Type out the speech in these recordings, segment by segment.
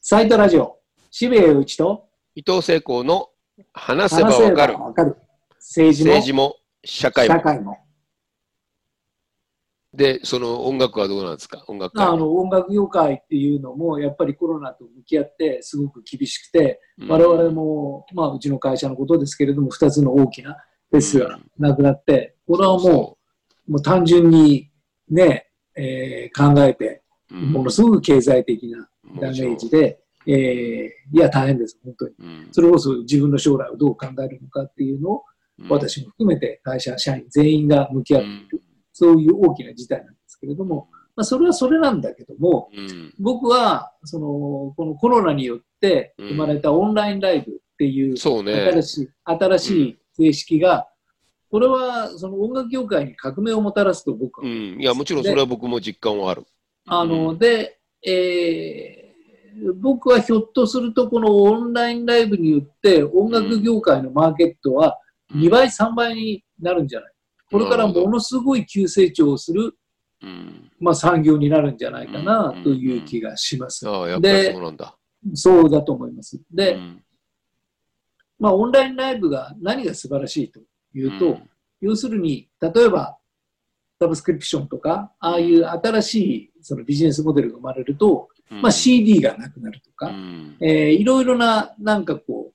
サイトラジオ、渋谷内と伊藤聖光の話せばわかる。政治も政治も社会も。社会も。でその音楽はどうなんですか？音楽界あの音楽業界っていうのもやっぱりコロナと向き合ってすごく厳しくて、うん。我々も、まあ、うちの会社のことですけれども2つの大きなフェスがなくなって、これはもそう。もう単純にね、えー考えてううん。ものすごく経済的なダメージで、えーいや大変です本当に。うん。それこそ自分の将来をどう考えるのかっていうのをうん。私も含めて会社社員全員が向き合っている、うん。そういう大きな事態なんですけれども、まあ、それはそれなんだけども、うん。僕はそのこのコロナによって生まれたオンラインライブっていうそうね。新しい,、新しい形式が、これはその音楽業界に革命をもたらすと僕はう思います、ん。いやもちろんそれは僕も実感はある。あの、うん。で、えー僕はひょっとするとこのオンラインライブによって音楽業界のマーケットは2倍、3倍になるんじゃない？これからものすごい急成長をする、うん。まあ、産業になるんじゃないかなうん。という気がします。でそうだ。と思います。で、うん。まあ、オンラインライブが何が素晴らしいというと、要するに、例えば、サブスクリプションとか、ああいう新しいそのビジネスモデルが生まれると、うん。まあ、CD がなくなるとか、うん。えーいろいろな、なんかこ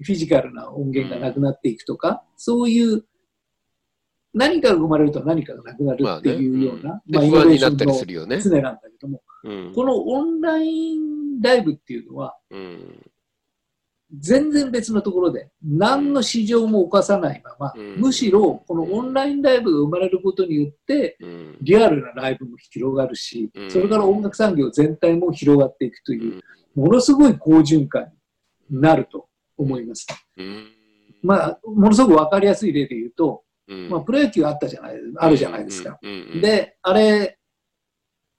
う、フィジカルな音源がなくなっていくとか、そういう、何かが生まれると何かがなくなるっていうような、で不安になったりするよね。常なんだけども、うん。このオンラインライブっていうのは、うん全然別のところで、何の市場も犯さないまま、うんむしろこのオンラインライブが生まれることによって、うんリアルなライブも広がるしう、んそれから音楽産業全体も広がっていくとういう、んものすごい好循環になると思います。うんまあ、ものすごくわかりやすい例で言うと、うんまあ、プロ野球あったじゃない、あるじゃないですか。。で、あれ、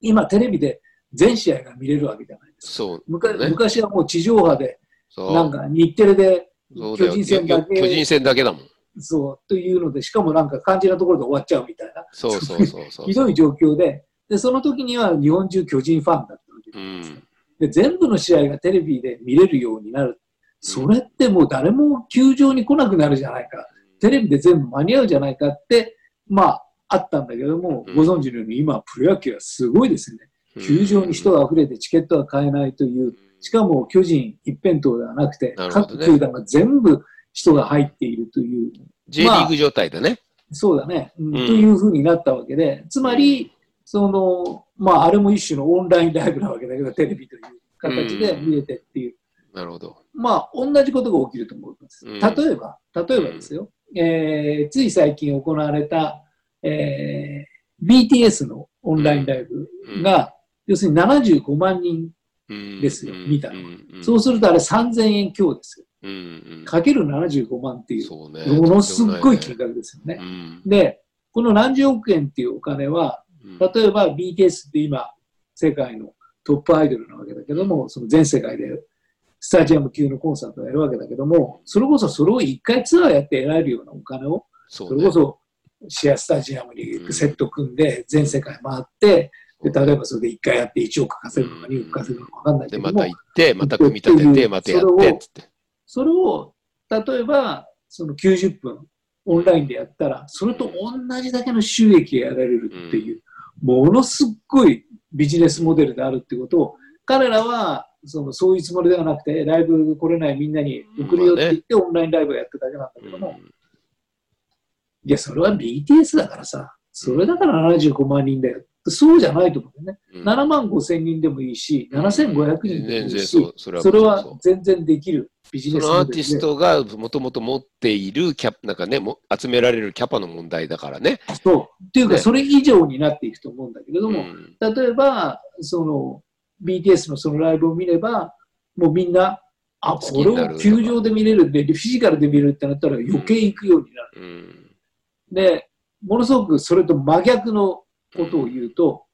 今テレビで全試合が見れるわけじゃないですか。ね昔はもう地上波で、なんか日テレで巨人戦だけ巨人戦だけだもん。そう、というので、しかもなんか肝心なところで終わっちゃうみたいな、そうそうそうそう。ひどい状況で、で、その時には日本中巨人ファンだったわけですよん。で、全部の試合がテレビで見れるようになる。それってもう誰も球場に来なくなるじゃないか。テレビで全部間に合うじゃないかって、まあ、あったんだけども、うんご存知のように今、プロ野球はすごいですよね。球場に人が溢れてチケットが買えないという、しかも巨人一辺倒ではなくて、ね。各球団が全部人が入っているという。J リーグ状態だね。そうだね、うん。うん。というふうになったわけで、つまり、その、まあ、あれも一種のオンラインライブなわけだけど、テレビという形で見れてっていう、なるほど。まあ、同じことが起きると思います。うん。例えば、例えばですよ、えーつい最近行われた、えー BTS のオンラインライブが、要するに75万人、うんですよ。見たのは。うんそうするとあれ3000円強ですよ。かける75万っていう。ものすっごい金額ですよね。ねで、この何十億円っていうお金は、うん。例えば BTS って今、世界のトップアイドルなわけだけども、その全世界でスタジアム級のコンサートをやるわけだけども、それこそそれを一回ツアーやって得られるようなお金を、それこそシェアスタジアムにセット組んで全世界回って、で例えばそれで一回やって1億稼ぐのか2億稼ぐのか分かんないけで、ども。また、行って、また組み立てて、またやって、つって。それを例えばその90分オンラインでやったら、それと同じだけの収益が得られるっていう、ものすっごいビジネスモデルであるってこと。を、彼らはそのそういうつもりではなくて、ライブ来れないみんなに送るよって言って、オンラインライブをやっただけなんだけども、いや、それは BTS だからさ、それだから75万人だよ。そうじゃないと思うんだよね。うん7万5千人でもいいし、7500人でもいいしそ、れは全然できるビジそネスのアーティス。トがもともと持っているキャなんかね、も集められるキャパの問題だからね。そう。っていうか、ねそれ以上になっていくと思うんだけれども、うん例えば、その、BTS のそのライブを見れば、もうみんな、あ、これを球場で見れるんで、フィジカルで見れるってなったら余計行くようになる。うんで、ものすごくそれと真逆のことを言うと、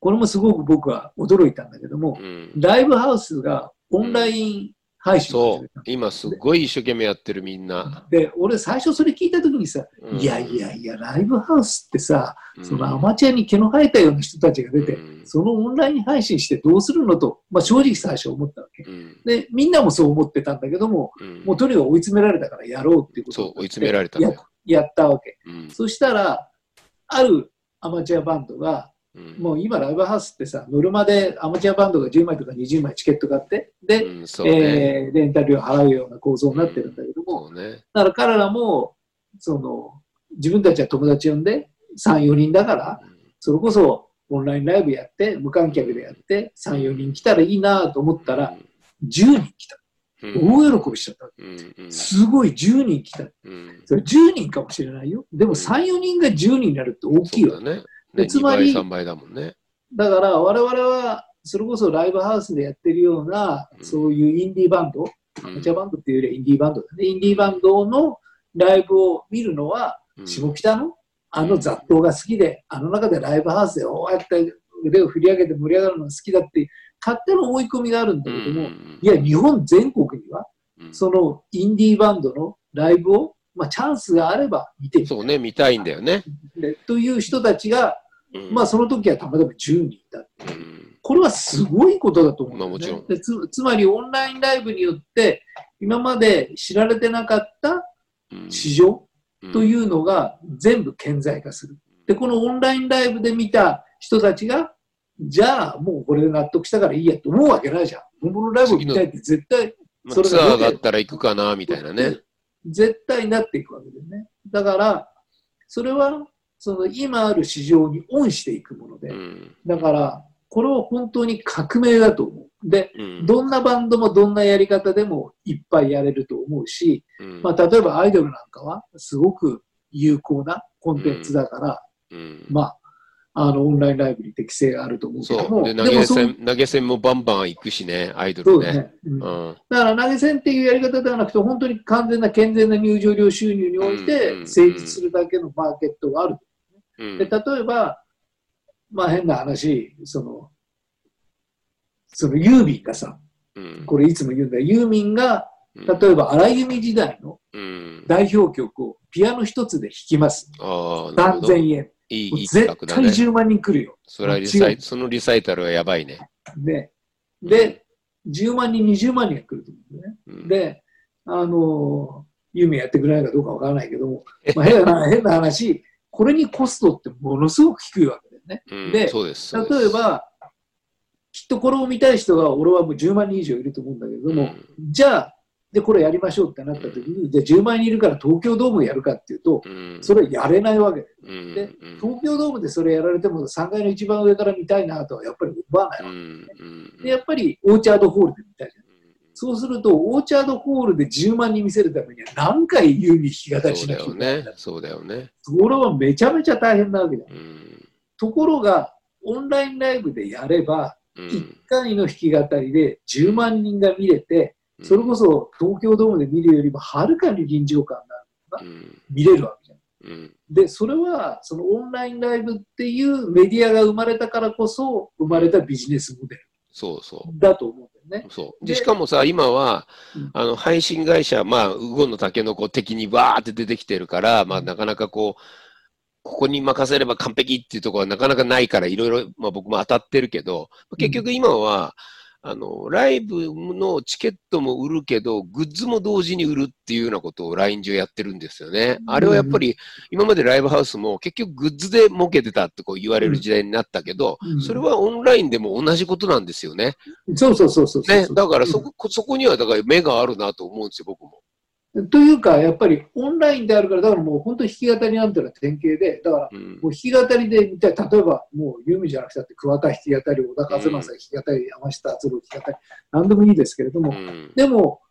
これもすごく僕は驚いたんだけども、うん。ライブハウスがオンライン配信をそう。今すごい一生懸命やってるみんな。で、俺最初それ聞いたときにさ、うん。いやいやいや、ライブハウスってさ、うん。そのアマチュアに毛の生えたような人たちが出て、うん。そのオンライン配信してどうするのと、まあ、正直最初思ったわけ。うん。で、みんなもそう思ってたんだけども、うん。もうとにかく追い詰められたからやろうっていうことそう追い詰められたやったわけ。うん。そしたら、あるアマチュアバンドが、うんもう今ライブハウスってさ、ノルマでアマチュアバンドが10枚とか20枚チケット買って、で、うんね。えーレンタル料払うような構造になってるんだけども、そうね。だから彼らも、その、自分たちは友達呼んで、3、4人だから、それこそオンラインライブやって、無観客でやって、3、4人来たらいいなと思ったら、10人来た。うん、大喜びしちゃった。うんうんすごい10人来た。うんそれ10人かもしれないよ。でも3、4人が10人になるって大きいよ。そうだね。ねでつまり2倍、3倍だもんね。だから我々は、それこそライブハウスでやってるような、うんそういうインディーバンド、うんアマチュアバンドっていうよりはインディーバンドだね。インディーバンドのライブを見るのは、うん下北のあの雑踏が好きで、あの中でライブハウスでこうやって腕を振り上げて盛り上がるのが好きだっていう勝手な思い込みがあるんだけども、いや、日本全国には、うん。そのインディーバンドのライブを、まあ、チャンスがあれば見てみたいそうね、見たいんだよね。でという人たちが、うん。まあ、その時はたまたま10人いた。うん。これはすごいことだと思うね。まあもちろん。でつつまりオンラインライブによって、今まで知られてなかったうん。市場うん。というのが全部顕在化する。で、このオンラインライブで見た人たちが、じゃあもうこれで納得したからいいやと思うわけないじゃん。本物のライブを見たいって絶対、まあそれがツアーがあったら行くかな、みたいなね。絶対なっていくわけだよね。だから、それは、その今ある市場にオンしていくもので、うんだから、これは本当に革命だと思う。で、うんどんなバンドもどんなやり方でもいっぱいやれると思うし、うんまあ、例えばアイドルなんかはすごく有効なコンテンツだから、うんまあ、あの、オンラインライブに適性があると思うけども、そう。で、投げ銭、投げ銭もバンバン行くしね、アイドルね。そうだね。うんだうんから投げ銭っていうやり方ではなくて、本当に完全な健全な入場料収入においうんて成立するだけのマーケットがある。うんで、例えば、まあ変な話、その、そのユーミンがさ、うんこれいつも言うんだよ、ユーミンが、うん例えば荒井由実時代のうん代表曲をピアノ一つで弾きます。ああ、なるほど。い3000円。い、い企画だね。10万人来るよ。それはリサイそのリサイタルはやばいね。で、で、10万人、20万人が来ると思うんだよね。うん、で、あの、ユーミンやってくれないかどうかわからないけども、まあ、変な、変な話、これにコストってものすごく低いわけだよね。うんで例え、ば、きっとこれを見たい人が、俺はもう10万人以上いると思うんだけども、じゃあ、で、これやりましょうってなった時に、じゃあ10万人いるから東京ドームやるかっていうと、うん、それはやれないわけ。で、うん、でうん東京ドームでそれやられても3階の一番上から見たいなとはやっぱり思わないわけ。で、やっぱりオーチャードホールで見たいじゃん。そうすると、オーチャードホールで10万人見せるためには何回ユーミン弾き語りしなきゃいけないそうだよね。それはめちゃめちゃ大変なわけだ。うん。ところが、オンラインライブでやれば、うん。1回の弾き語りで10万人が見れて、それこそ東京ドームで見るよりもはるかに臨場感がうん見れるわけじゃん。うんで、それは、そのオンラインライブっていうメディアが生まれたからこそ生まれたビジネスモデルそうそう。だと思うんだよね。そう。でで、しかもさ、今はうん、あの、配信会社、まあ、ウゴのタケノコ的にわーって出てきてるから、まあ、なかなかこう、ここに任せれば完璧っていうところはなかなかないから、いろいろ、まあ僕も当たってるけど、結局今は、あの、ライブのチケットも売るけど、グッズも同時に売るっていうようなことを LINE 上やってるんですよね。あれはやっぱり、今までライブハウスも結局グッズで儲けてたってこう言われる時代になったけど、うんそれはオンラインでも同じことなんですよね。そうそうそうそうそうね。だからそこ、そこにはだから目があるなと思うんですよ、僕も。というか、やっぱりオンラインであるから、だからもう本当に弾き語りなんていうのは典型で、だからうん。もう弾き語りで見たい、例えばもうユーミンじゃなくて、桑田弾き語り、小田和正弾き語り、山下達郎弾き語り、なんでもいいですけれども、うん。でも、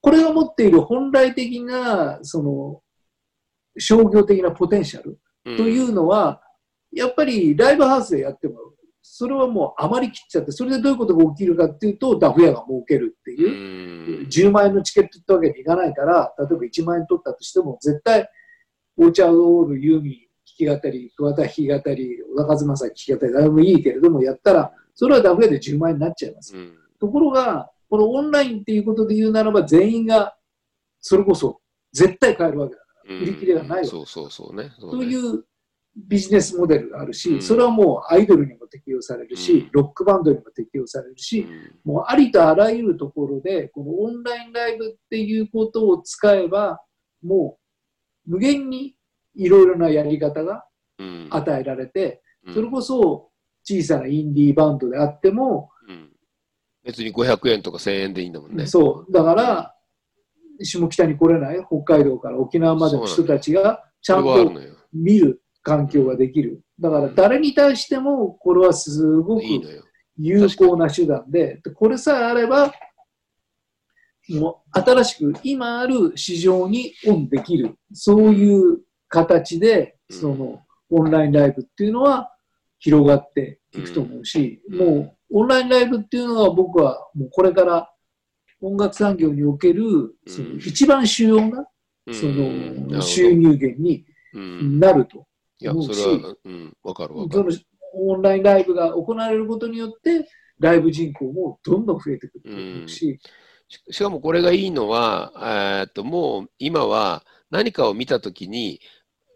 これが持っている本来的な、その、商業的なポテンシャルうんというのは、やっぱりライブハウスでやっても、それはもう余りきっちゃって、それでどういうことが起きるかっていうと、ダフ屋が儲けるってういう、ん10万円のチケットってわけにいかないから、例えば1万円取ったとしても、絶対、オーチャードオール、ユーミン、弾き語り、桑田弾き語り、小田和正弾き語り、誰もいいけれども、やったら、それはダフ屋で10万円になっちゃいます。うんところが、このオンラインっていうことで言うならば、全員がそれこそ絶対買えるわけだから、売り切れがないわけだ。そうそうそうね。というビジネスモデルがあるし、うん。それはもうアイドルにも適用されるし、うん。ロックバンドにも適用されるし、もうありとあらゆるところで、このオンラインライブっていうことを使えば、もう無限にいろいろなやり方がうん。与えられて、うん。それこそ小さなインディーバンドであっても、うん。別に500円とか1000円でいいんだもんね。そう、だから、下北に来れない北海道から沖縄までの人たちがちゃんと。見る環境ができる。だから誰に対してもこれはすごく。有効な手段で、でこれさえあれば、もう新しく今ある市場にオンできる、そういう形で、うん。そのオンラインライブっていうのは広がっていくと思うし、うん。もうオンラインライブっていうのは僕はもうこれから音楽産業におけるその一番主要なそうん。の収入源にうん。なると。いや、それは、うん、わかるわかそる。のオンラインライブが行われることによって、ライブ人口もどんどん増えてくると思うし、ししかもこれがいいのは、えーっともう今は何かを見たときに、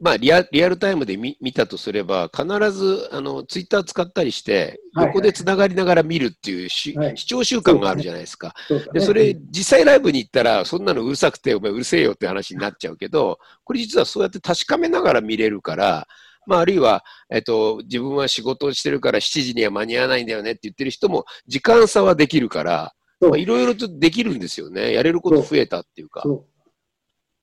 まあリア、リアルタイムで見見たとすれば、必ずあのツイッター使ったりして、はいはい横でつながりながら見るっていうし、はい視聴習慣があるじゃないですか。そうだねで、それ、実際ライブに行ったら、そんなのうるさくて、お前うるせえよって話になっちゃうけど、これ実はそうやって確かめながら見れるから、まあ、あるいは、えっと、自分は仕事をしてるから7時には間に合わないんだよねって言ってる人も、時間差はできるから、いろいろとできるんですよね。やれること増えたっていうか。そう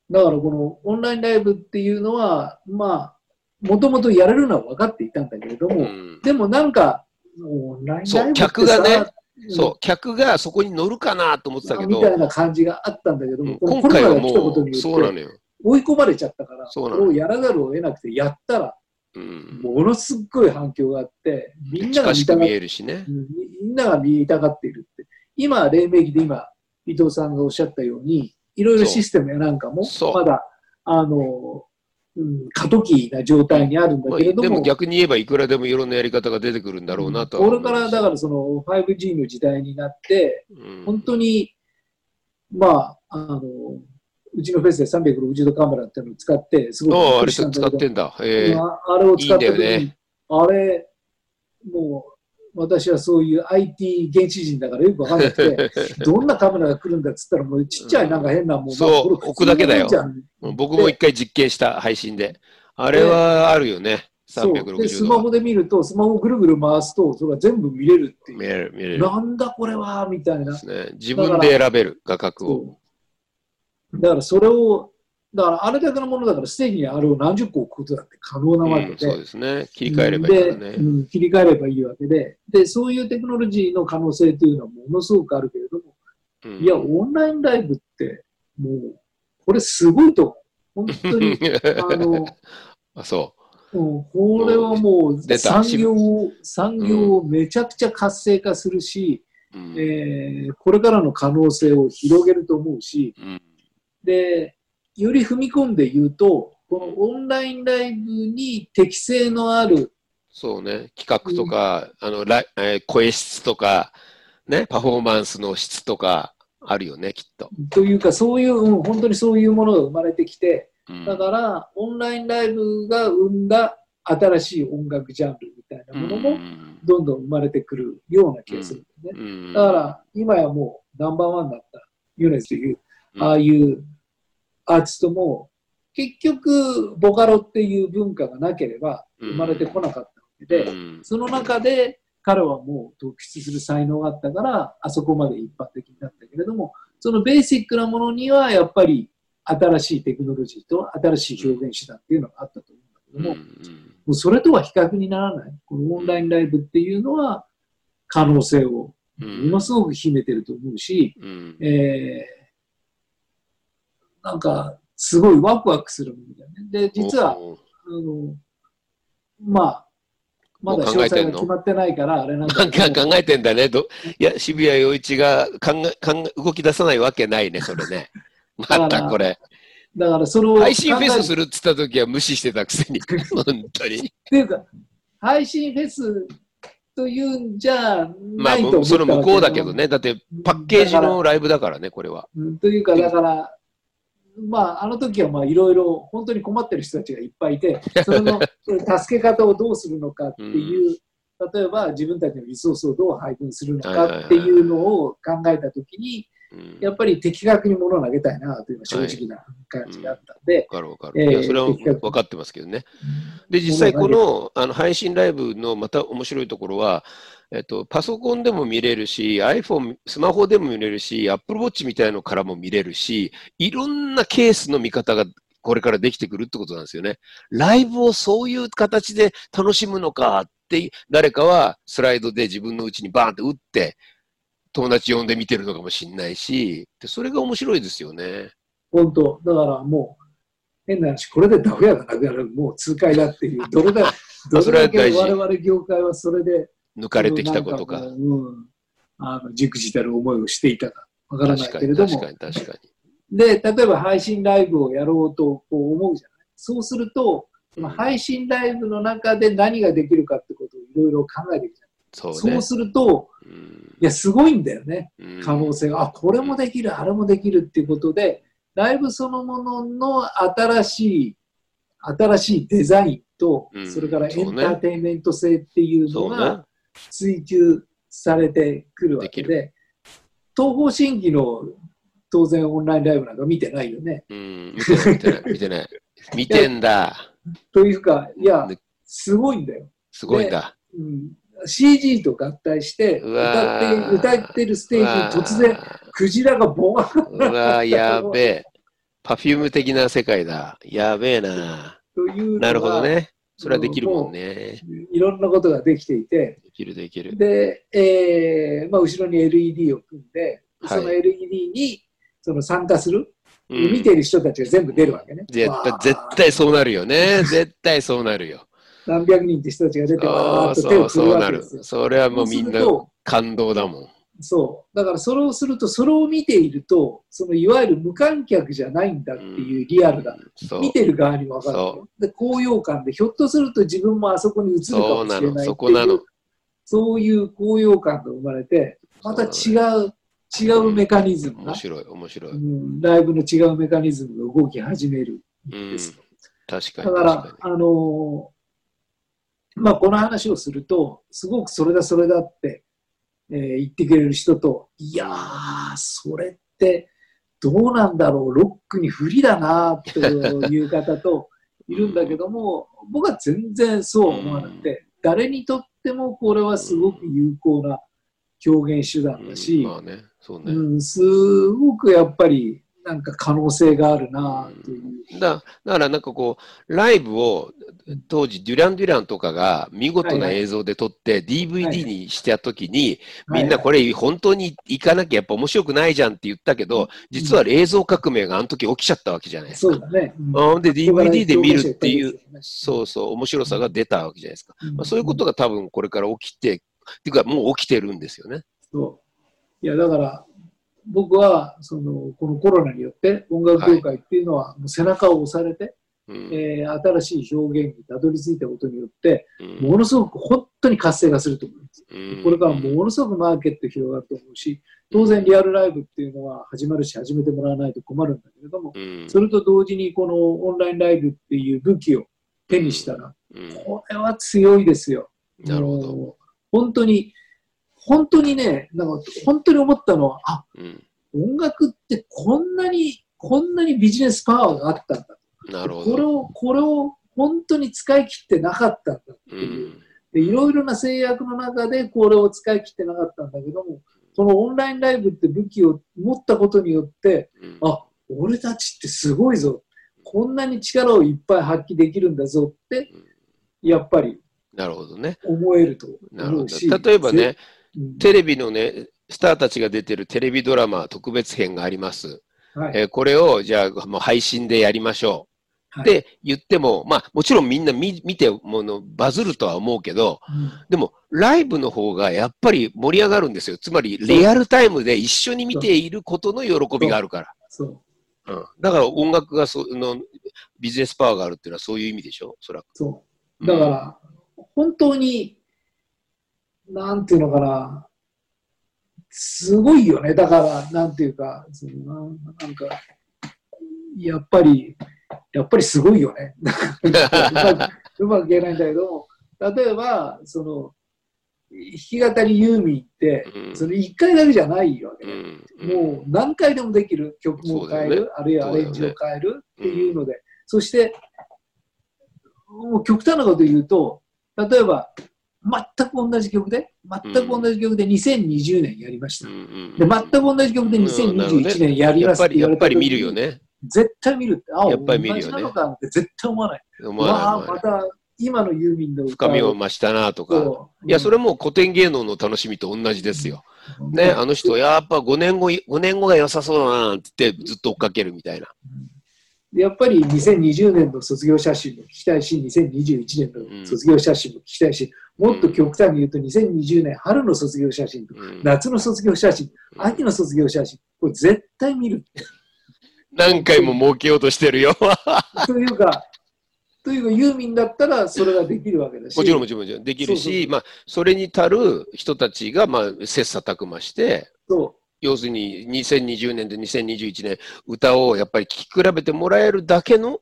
だからこのオンラインライブっていうのは、まあ、もともとやれるのは分かっていたんだけれども、うんでもなんか、オンラインライブってさそう客がねうんそう、客がそこに乗るかなと思ってたけど、みたいな感じがあったんだけども、うん今回はもう、そうなのよ。追い込まれちゃったから、そうなのこれをやらざるを得なくて、やったら、うん。ものすっごい反響があって、みんなが見見たがっえるしね。うんみんなが見たがっているって。今、黎明期で今、伊藤さんがおっしゃったように、いろいろシステムやなんかもまだ、あの、うん、過渡期な状態にあるんだまあけれども、でも逆に言えばいくらでもいろんなやり方が出てくるんだろうなとはこれからだからその 5G の時代になって、うん。本当に、まあ、あの、うちのフェスで360度カメラっていうのを使って、すごいびっああ、あれ使ってんだ。ええああれを使った時にいいんだよね。あれ、もう、私はそういう IT 原始人だからよくわかんなくて、どんなカメラが来るんだっつったら、もうちっちゃいなんか変なもん、そう置くだけだよ僕も一回実験した配信で。あれはあるよね。そうで、ス360度は。マホで見ると、スマホをぐるぐる回すと、それが全部見れるっていう。見れる、見れる。なんだこれはみたいなね。自分で選べる画角を。だからそれを、だからあれだけのものだから、ステージにあれを何十個置くことだって可能なわけうん、で、そうですね。切り替えればいいね。うん。切り替えればいいわけで。で、そういうテクノロジーの可能性というのはものすごくあるけれども、うん。いや、オンラインライブって、もう、これすごいと思う。本当に、あの、あ、そう。ん。これはもう産業を、産業をめちゃくちゃ活性化するし、う。うん。えーこれからの可能性を広げると思うし、うん。で、より踏み込んで言うと、このオンラインライブに適性のある、そうね。企画とか、あの、ライえー声質とか、ね、パフォーマンスの質とか、あるよね、きっと。というか、そういう、うん本当にそういうものが生まれてきて、うんだから、オンラインライブが生んだ新しい音楽ジャンルみたいなものうも、んどんどん生まれてくるような気がするんだよね。うんだから、今やもうナンバーワンだったユネスという、うんああいうアーティストも、結局、ボカロっていう文化がなければ生まれてこなかったわけで、うん。その中で彼はもう突出する才能があったから、あそこまで一般的になったけれども、そのベーシックなものにはやっぱり新しいテクノロジーと新しい表現手段っていうのがあったと思うんだけども、もうそれとは比較にならない。このオンラインライブっていうのは可能性をうん。ものすごく秘めてると思うし、うん。えー、なんかすごいワクワクするものだよね。で、実は、あの、まあ、まだ詳細が考えてんの？決まってないから、あれなんなんか考えてんだね。どいや、渋谷陽一が考え考え動き出さないわけないね、それね。またこれ。だからそれを配信フェスるするって言った時は無視してたくせに。本当に。っていうか、配信フェスというんじゃまあないと思ったその向こうだけどわね。だってパッケージのライブだからね、これは。うんというか、だから、まあ、あの時はまあいろいろ本当に困ってる人たちがいっぱいいて、それの 助け方をどうするのかっていう、例えば自分たちのリソースをどう配分するのかっていうのを考えた時に、うん。やっぱり的確に物を投げたいなというのは正直な感じがあったんで、わかるわかる。えーいや、それは分かってますけどね。で、実際このあの配信ライブのまた面白いところは、えっと、パソコンでも見れるし、iPhone、スマホでも見れるし、Apple Watch みたいのからも見れるし、いろんなケースの見方がこれからできてくるってことなんですよね。ライブをそういう形で楽しむのかって、誰かはスライドで自分のうちにバーンって打って、友達呼んで見てるのかもしれないし、でそれが面白いですよね。本当、だからもう、変な話、これでダフ屋がなくなる、もう痛快だっていう、どれだど それれだけ我々業界はそれで、抜かれてきたことか。ううん、あの、じくじたる思いをしていたかわからないけれども確か、に、確かに。で、例えば配信ライブをやろうとこう思うじゃない。そうすると、その配信ライブの中で何ができるかってことをいろいろ考えていくじゃそうね。ない。そうすると、うんいや、すごいんだよね。うん可能性が。あ、これもできる、あれもできるっていうことで、ライブそのものの新しい、新しいデザインとう、んそれからエンターテインメント性っていうのが。追求されてくるわけでで、東方神起の当然オンラインライブなんか見てないよね。うん、見てない、見てない、見てんだ。というか、いやで、すごいんだよ。すごいんだ。うん、CG と合体してう歌わって、ー歌ってるステージに突然、クジラがボワンうわーやべえ。パフューム的な世界だ。やべえな。というなるほどね。それはできるもんね。いろんなことができていて、できる、できる。で、えーまあ、後ろに LED を組んで、はいその LED にその参加する、うん見ている人たちが全部出るわけね。絶対絶対そうなるよね。絶対そうなるよ。何百人って人たちが出て、わーそうそう、っと手を振るそうなるわけですよ。。それはもうみんな感動だもん。そう。だからそれをすると、それを見ていると、そのいわゆる無観客じゃないんだっていうリアルが、そう。見てる側にも分かる。で、高揚感で、ひょっとすると自分もあそこに映るかもしれないっていう、。そういう高揚感が生まれて、また違う、違うメカニズムが面、白い、面白い。ううんん、ライブの違うメカニズムが動き始めるんんですよ。確かに、だからあのーまあ、この話をすると、すごくそれだ、それだって、えー言ってくれる人と、いやー、それってどうなんだろう、ロックに不利だなという方と いるんだけども、僕は全然そうは思わなくて、誰にとってもこれはすごく有効な表現手段に。だし、うんまあね、そうね。うん、すごくやっぱりなんか可能性があるなという。だだからなんかこう、ライブを当時デュラン・デュランとかが見事な映像で撮って DVD にしたときに、みんなこれ本当に行かなきゃやっぱ面白くないじゃんって言ったけど、実は映像革命があの時起きちゃったわけじゃないですか。そうだね。うんうんで DVD で見るっていう、うそうそう、面白さが出たわけじゃないですか。んまあ、そういうことが多分これから起きて、っていうかもう起きてるんですよね。そういやだから僕はそのこのコロナによって音楽業界っていうのはもう背中を押されて、うん。えー新しい表現にたどり着いたことによってうん。ものすごく本当に活性化すると思います。うん。これからものすごくマーケット広がると思うし当然リアルライブっていうのは始まるし始めてもらわないと困るんだけれどもうん。それと同時にこのオンラインライブっていう武器を手にしたらうん。これは強いですよ。なるほど。本当に、本当にね、なんか本当に思ったのは、あ、うん音楽ってこんなに、こんなにビジネスパワーがあったんだ。なるほど。これを、これを本当に使い切ってなかったんだってういう。んでいろいろな制約の中でこれを使い切ってなかったんだけども、このオンラインライブって武器を持ったことによって、うんあ、俺たちってすごいぞ。こんなに力をいっぱい発揮できるんだぞって、やっぱりなるほどね。思えるとなるほ。ど。例えばね、うん、テレビのね、スターたちが出てるテレビドラマ特別編があります。はいえーこれをじゃあもう配信でやりましょう。はいって言っても、まあもちろんみんな見見てものバズるとは思うけど、うんでもライブの方がやっぱり盛り上がるんですよ。つまりリアルタイムで一緒に見ていることの喜びがあるから。そう、うん、だから音楽がそのビジネスパワーがあるっていうのはそういう意味でしょ、そらく。そう。だから、本当に、なんていうのかな、すごいよね。だから、なんていうか、そのなんか、やっぱり、やっぱりすごいよね。うまく言えないんだけども、例えば、その、弾き語りユーミンって、うん。その1回だけじゃないわけ。うね。ん。もう何回でもできる曲も変える、ねあるいはアレンジを変えるっていうので、そして、もう極端なこと言うと、例えば、全く同じ曲で、全く同じ曲で2020年やりました。で、全く同じ曲で2021年やりますって言われた時やっぱり見るよね。絶対見るって、あ、やっぱり見るよねなのかって絶対思わない。思わないまた今のユーミンの歌深みを増したなとか。そういや、それも古典芸能の楽しみと同じですよ。ね、あの人、やっぱ5年後、5年後が良さそうだなって言ってずっと追っかけるみたいな。でやっぱり2020年の卒業写真も聞きたいし、2021年の卒業写真も聞きたいし、もっと極端に言うと2020年春の卒業写真とうん。夏の卒業写真、うん。秋の卒業写真、これ絶対見る。何回も儲けようとしてるよ。というか、というかユーミンだったらそれができるわけだし、もちろんもちろんもちろん。できるそうそうし、まあ、それに足る人たちが、まあ、切磋琢磨して、そ要するに2020年と2021年、歌をやっぱり聴き比べてもらえるだけの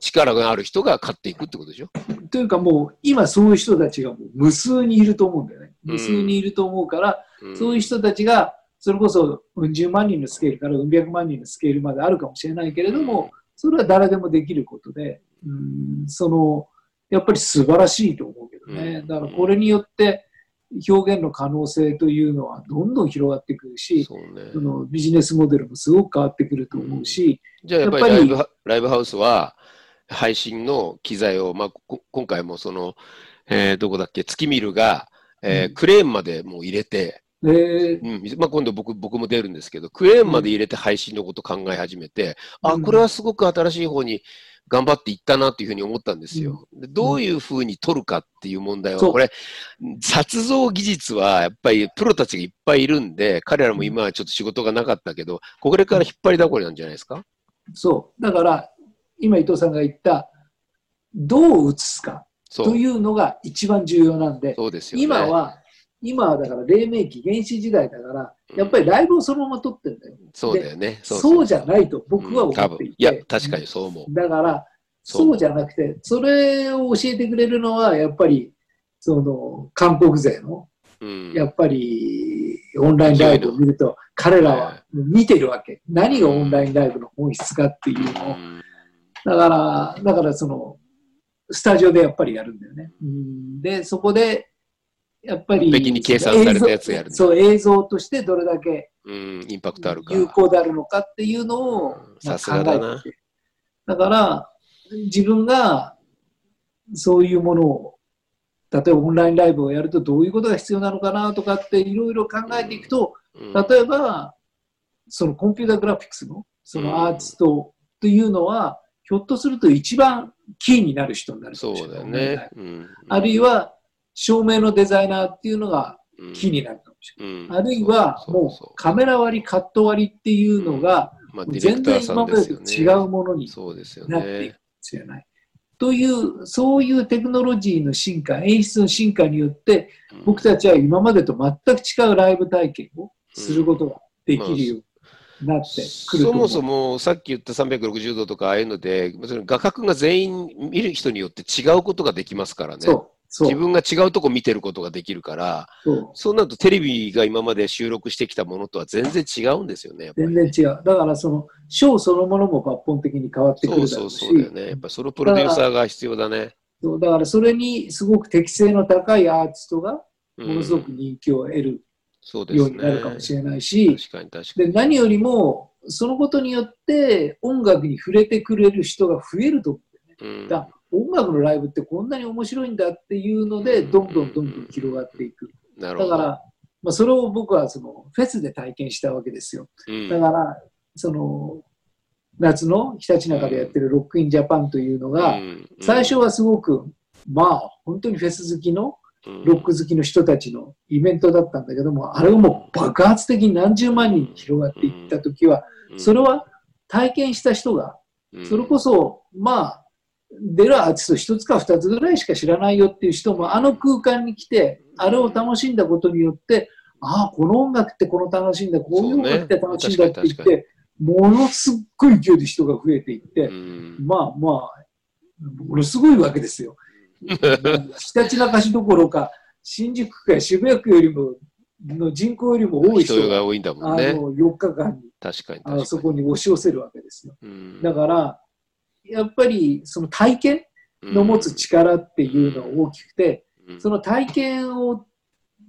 力がある人が勝っていくってことでしょ？う。というかもう今そういう人たちがもう無数にいると思うんだよね。うん無数にいると思うから、うんそういう人たちが、それこそ、うん十万人のスケールからうん百万人のスケールまであるかもしれないけれども、それは誰でもできることで、うん、その、やっぱり素晴らしいと思うけどね。うんだからこれによって表現の可能性というのはどんどん広がってくるし、そうね。そのビジネスモデルもすごく変わってくると思うし、じゃあやっぱりライブハウスは配信の機材を、まあ、こ今回もその、えーどこだっけ、月見るが、えーうん。クレーンまでもう入れて、でうんまあ、今度僕僕も出るんですけど、クレーンまで入れて配信のこと考え始めて、あ、うんこれはすごく新しい方に頑張っていったなっていうふうに思ったんですよ。でどういうふうに撮るかっていう問題は、これ、撮像技術はやっぱりプロたちがいっぱいいるんで、彼らも今はちょっと仕事がなかったけど、これから引っ張りだこりなんじゃないですか？そう。だから、今伊藤さんが言った、どう映すか。というのが一番重要なんで、そうですよね。今は、今はだから黎明期、原始時代だから、うんやっぱりライブをそのまま撮ってるんだよ。そうだよね。そうじゃないと僕は思っていて。いや、確かにそう思う。だから、そうじゃなくて、それを教えてくれるのは、やっぱり、その、韓国勢の、うんやっぱり、オンラインライブを見ると、彼らは見てるわけ。何がオンラインライブの本質かっていうのを。うんだから、だからその、スタジオでやっぱりやるんだよね。うんで、そこで、やっぱり、に計算されたやつやるんだ。そう、映像としてどれだけうん、インパクトあるか。有効であるのかっていうのを、さすがだな。だから、自分がそういうものを、例えばオンラインライブをやるとどういうことが必要なのかなとかっていろいろ考えていくと、うん。例えば、そのコンピューターグラフィックスのそのアーティストというのは、ひょっとすると一番キーになる人になるかそうだよね。うん。あるい、は、照明のデザイナーっていうのがうんキーになるかもしれうんない。あるいは、もうカメラ割り、カット割りっていうのが、全然今まんでと違うものにそうですよなっていくかね。もしれない。という、そういうテクノロジーの進化、演出の進化によって、僕たちは今までと全く違うライブ体験をすることができるようになってくると思う。そもそもさっき言った360度とかああいうので、画角が全員見る人によって違うことができますからね。そ自分が違うとこ見てることができるから、そう。そうなるとテレビが今まで収録してきたものとは全然違うんですよね。ね全然違う。だからその、ショーそのものも抜本的に変わってくそうそうるだろうし、そうだよね。やっぱそのプロデューサーが必要だね。そうだからそれにすごく適性の高いアーティストがうんものすごく人気を得るそうですね。ようになるかもしれないし、確かに確かに。で何よりもそのことによって音楽に触れてくれる人が増えると思うんだよね。うんだ音楽のライブってこんなに面白いんだっていうので、どんどんどんどん広がっていく。だから、まあ、それを僕はそのフェスで体験したわけですよ。うん。だから、その夏のひたちなかでやってるロックインジャパンというのが、うん。最初はすごく、まあ、本当にフェス好きの、うん。ロック好きの人たちのイベントだったんだけども、あれがもう爆発的に何十万人に広がっていったときは、それは体験した人が、それこそ、まあ、出るアーティスト一つか二つぐらいしか知らないよっていう人も、あの空間に来て、あれを楽しんだことによって、ああ、この音楽ってこの楽しんだ、こういう音楽って楽しんだって言って、ものすっごい勢いで人が増えていって、うんまあまあ、ものすごいわけですよ。ひたちなか市どころか、新宿区や渋谷区よりも、の人口よりも多い人が、多いんだもんね。あの4日間に確かにあのそ。こに押し寄せるわけですよ。うんだから、やっぱりその体験の持つ力っていうのが大きくて、うんその体験を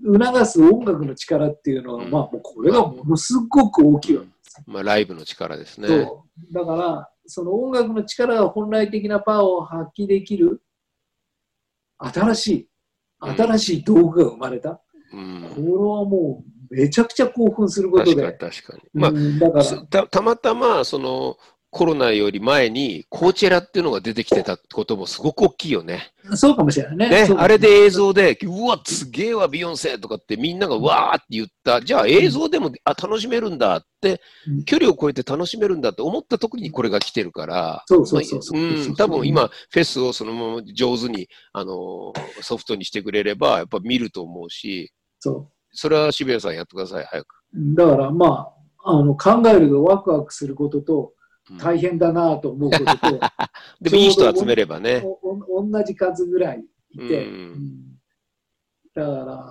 促す音楽の力っていうのは、うんまあもうこれがものすごく大きいわけですよ。まあ、ライブの力ですね。だから、その音楽の力が本来的なパワーを発揮できる新しい、新しい道具が生まれた。うんこれはもうめちゃくちゃ興奮すること確かにで。確かに。まあうんだから、すたたまたまそのコロナより前にコーチェラっていうのが出てきてたこともすごく大きいよね。そうかもしれないね。ねあれで映像で、うわ、すげえわ、ビヨンセとかってみんながわーって言った、じゃあ映像でもあ楽しめるんだってうん、距離を超えて楽しめるんだって思った時にこれが来てるから、そうそうそうそう。多分今、フェスをそのまま上手に、あのーソフトにしてくれれば、やっぱ見ると思うし、そそれは渋谷さんやってください、早く。う。だからまあ、あの考えるとワクワクすることと、うん大変だなと思うことと、でもいい人集めればね。同じ数ぐらいいて、うん。うんだから、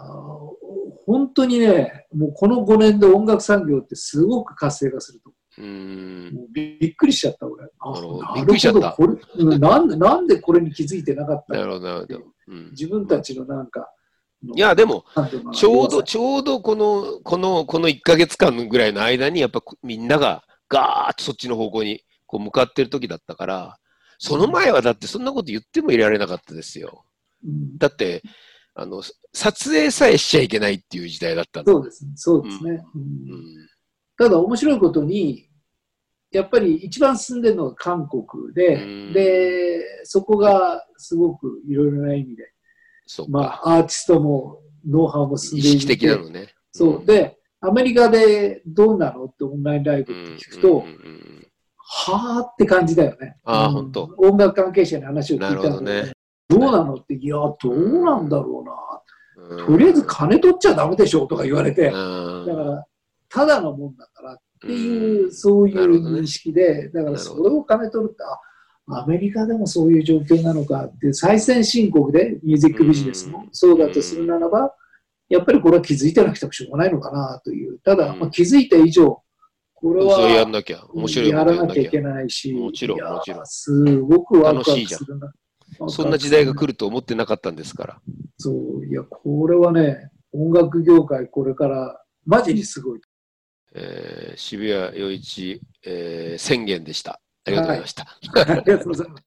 本当にね、もうこの5年で音楽産業ってすごく活性化すると。うん。びびっくりしちゃった、俺。あなるほど。なびっくりしちゃった。これうんなんでなんでこれに気づいてなかったの？なるほど、なるほど。うん。自分たちのなんか、いや、でも、ちょうど、ちょうどこの、この、この1ヶ月間ぐらいの間に、やっぱみんながガーッとそっちの方向にこう向かってる時だったから、その前はだってそんなこと言ってもいられなかったですよ。うんだって、あの、撮影さえしちゃいけないっていう時代だった。そうですね、そうですね。うんうんただ面白いことに、やっぱり一番進んでるのが韓国で、うんで、そこがすごくいろいろな意味で、まか。あ、アーティストもノウハウも進意んでいる識的なのね。そう。で、アメリカでどうなのってオンラインライブって聞くと、はーって感じだよね。あーうん。ほんと音楽関係者に話を聞いたなるほどね。どうなのって、いや、どうなんだろうな。うん。とりあえず金取っちゃダメでしょとか言われて、うん。だから、ただのもんだからっていう、うんそういう認識で、だからそれを金取るって、あアメリカでもそういう状況なのかって最先進国でミュージックビジネスもうん。そうだとするならば、やっぱりこれは気づいてなくてもしょうがないのかなという。ただ、うんまあ、気づいた以上、これはなきゃ。面白いもやらなきゃいけ。ないし、もちろんもちろんすごくワクワクするな。そんな時代が来る。ると思ってなかったんですから。そう、いや、これはね、音楽業界これから、マジにすごい。えー渋谷陽一、えー宣言でした。ありがとうございました。ありがとうございます。